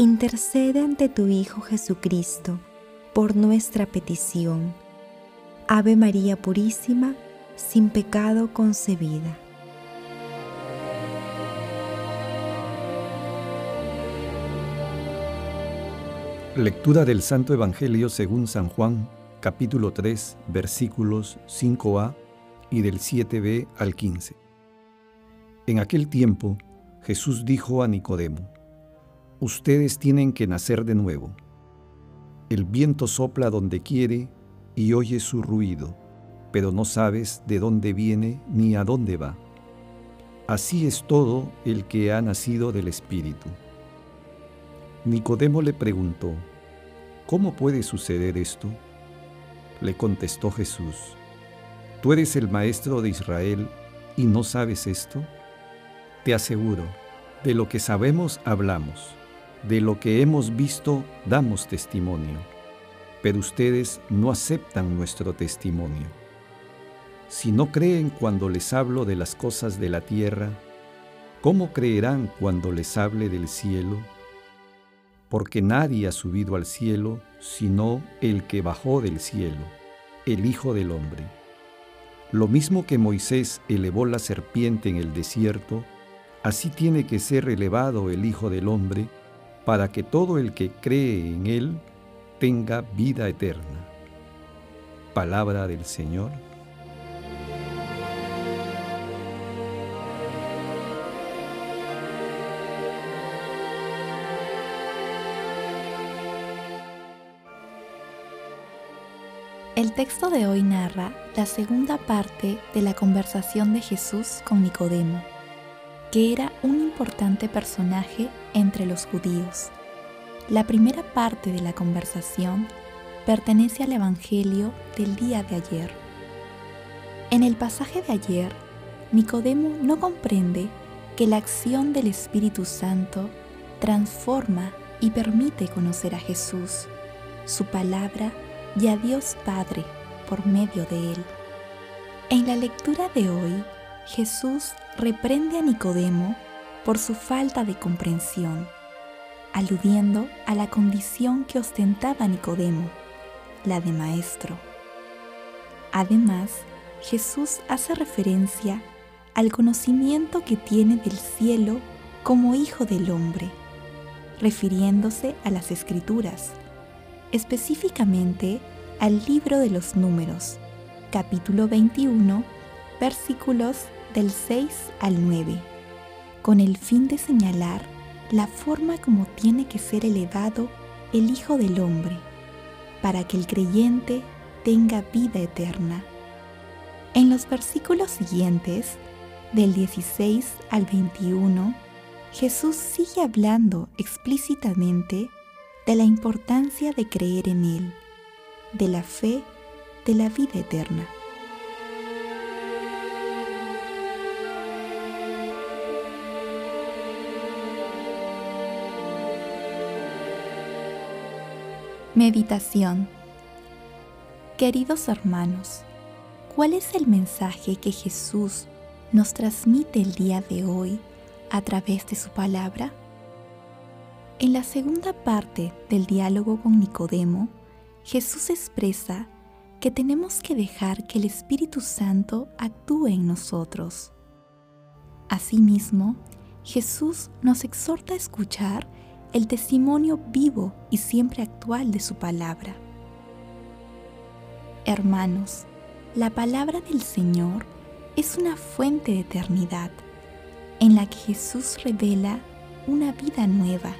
intercede ante tu Hijo Jesucristo por nuestra petición. Ave María Purísima, sin pecado concebida. Lectura del Santo Evangelio según San Juan, capítulo 3, versículos 5a y del 7b al 15. En aquel tiempo, Jesús dijo a Nicodemo, Ustedes tienen que nacer de nuevo. El viento sopla donde quiere y oye su ruido, pero no sabes de dónde viene ni a dónde va. Así es todo el que ha nacido del Espíritu. Nicodemo le preguntó, ¿Cómo puede suceder esto? Le contestó Jesús, ¿tú eres el maestro de Israel y no sabes esto? Te aseguro, de lo que sabemos hablamos de lo que hemos visto damos testimonio, pero ustedes no aceptan nuestro testimonio. Si no creen cuando les hablo de las cosas de la tierra, ¿cómo creerán cuando les hable del cielo? Porque nadie ha subido al cielo sino el que bajó del cielo, el Hijo del Hombre. Lo mismo que Moisés elevó la serpiente en el desierto, así tiene que ser elevado el Hijo del Hombre, para que todo el que cree en Él tenga vida eterna. Palabra del Señor. El texto de hoy narra la segunda parte de la conversación de Jesús con Nicodemo que era un importante personaje entre los judíos. La primera parte de la conversación pertenece al Evangelio del día de ayer. En el pasaje de ayer, Nicodemo no comprende que la acción del Espíritu Santo transforma y permite conocer a Jesús, su palabra y a Dios Padre por medio de él. En la lectura de hoy, Jesús reprende a Nicodemo por su falta de comprensión, aludiendo a la condición que ostentaba Nicodemo, la de maestro. Además, Jesús hace referencia al conocimiento que tiene del cielo como hijo del hombre, refiriéndose a las escrituras, específicamente al libro de los números, capítulo 21, versículos del 6 al 9, con el fin de señalar la forma como tiene que ser elevado el Hijo del Hombre, para que el creyente tenga vida eterna. En los versículos siguientes, del 16 al 21, Jesús sigue hablando explícitamente de la importancia de creer en Él, de la fe, de la vida eterna. Meditación Queridos hermanos, ¿cuál es el mensaje que Jesús nos transmite el día de hoy a través de su palabra? En la segunda parte del diálogo con Nicodemo, Jesús expresa que tenemos que dejar que el Espíritu Santo actúe en nosotros. Asimismo, Jesús nos exhorta a escuchar el testimonio vivo y siempre actual de su palabra. Hermanos, la palabra del Señor es una fuente de eternidad en la que Jesús revela una vida nueva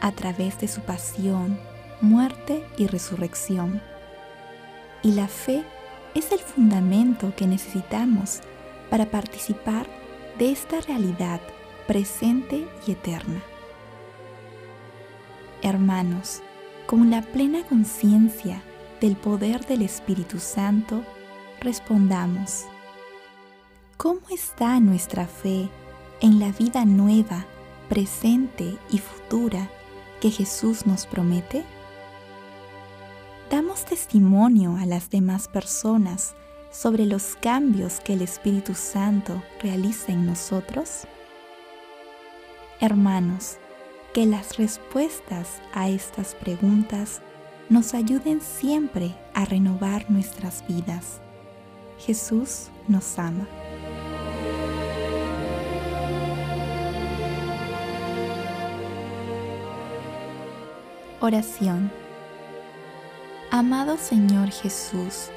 a través de su pasión, muerte y resurrección. Y la fe es el fundamento que necesitamos para participar de esta realidad presente y eterna. Hermanos, con la plena conciencia del poder del Espíritu Santo, respondamos, ¿cómo está nuestra fe en la vida nueva, presente y futura que Jesús nos promete? ¿Damos testimonio a las demás personas sobre los cambios que el Espíritu Santo realiza en nosotros? Hermanos, que las respuestas a estas preguntas nos ayuden siempre a renovar nuestras vidas. Jesús nos ama. Oración Amado Señor Jesús,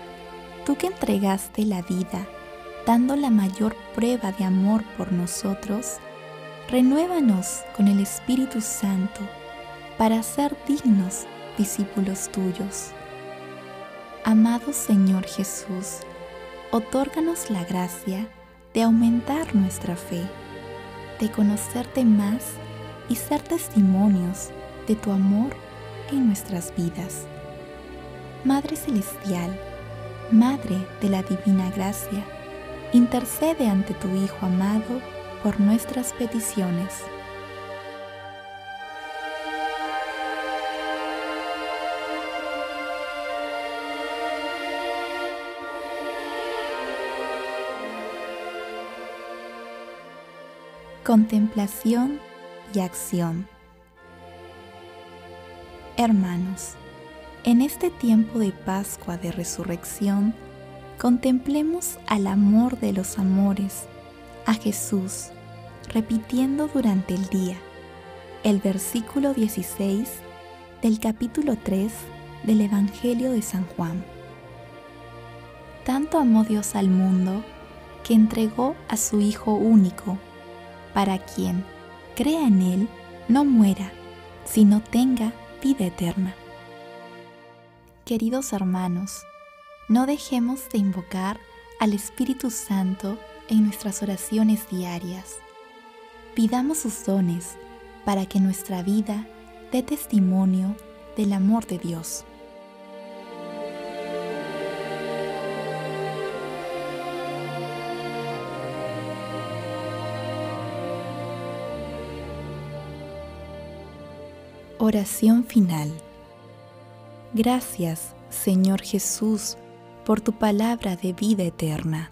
tú que entregaste la vida, dando la mayor prueba de amor por nosotros, renuévanos con el Espíritu Santo para ser dignos discípulos tuyos. Amado Señor Jesús, otórganos la gracia de aumentar nuestra fe, de conocerte más y ser testimonios de tu amor en nuestras vidas. Madre Celestial, Madre de la Divina Gracia, intercede ante tu Hijo amado por nuestras peticiones. Contemplación y acción. Hermanos, en este tiempo de Pascua de Resurrección, contemplemos al amor de los amores, a Jesús, repitiendo durante el día el versículo 16 del capítulo 3 del Evangelio de San Juan. Tanto amó Dios al mundo que entregó a su Hijo único, para quien crea en Él no muera, sino tenga vida eterna. Queridos hermanos, no dejemos de invocar al Espíritu Santo en nuestras oraciones diarias. Pidamos sus dones para que nuestra vida dé testimonio del amor de Dios. Oración final. Gracias, Señor Jesús, por tu palabra de vida eterna.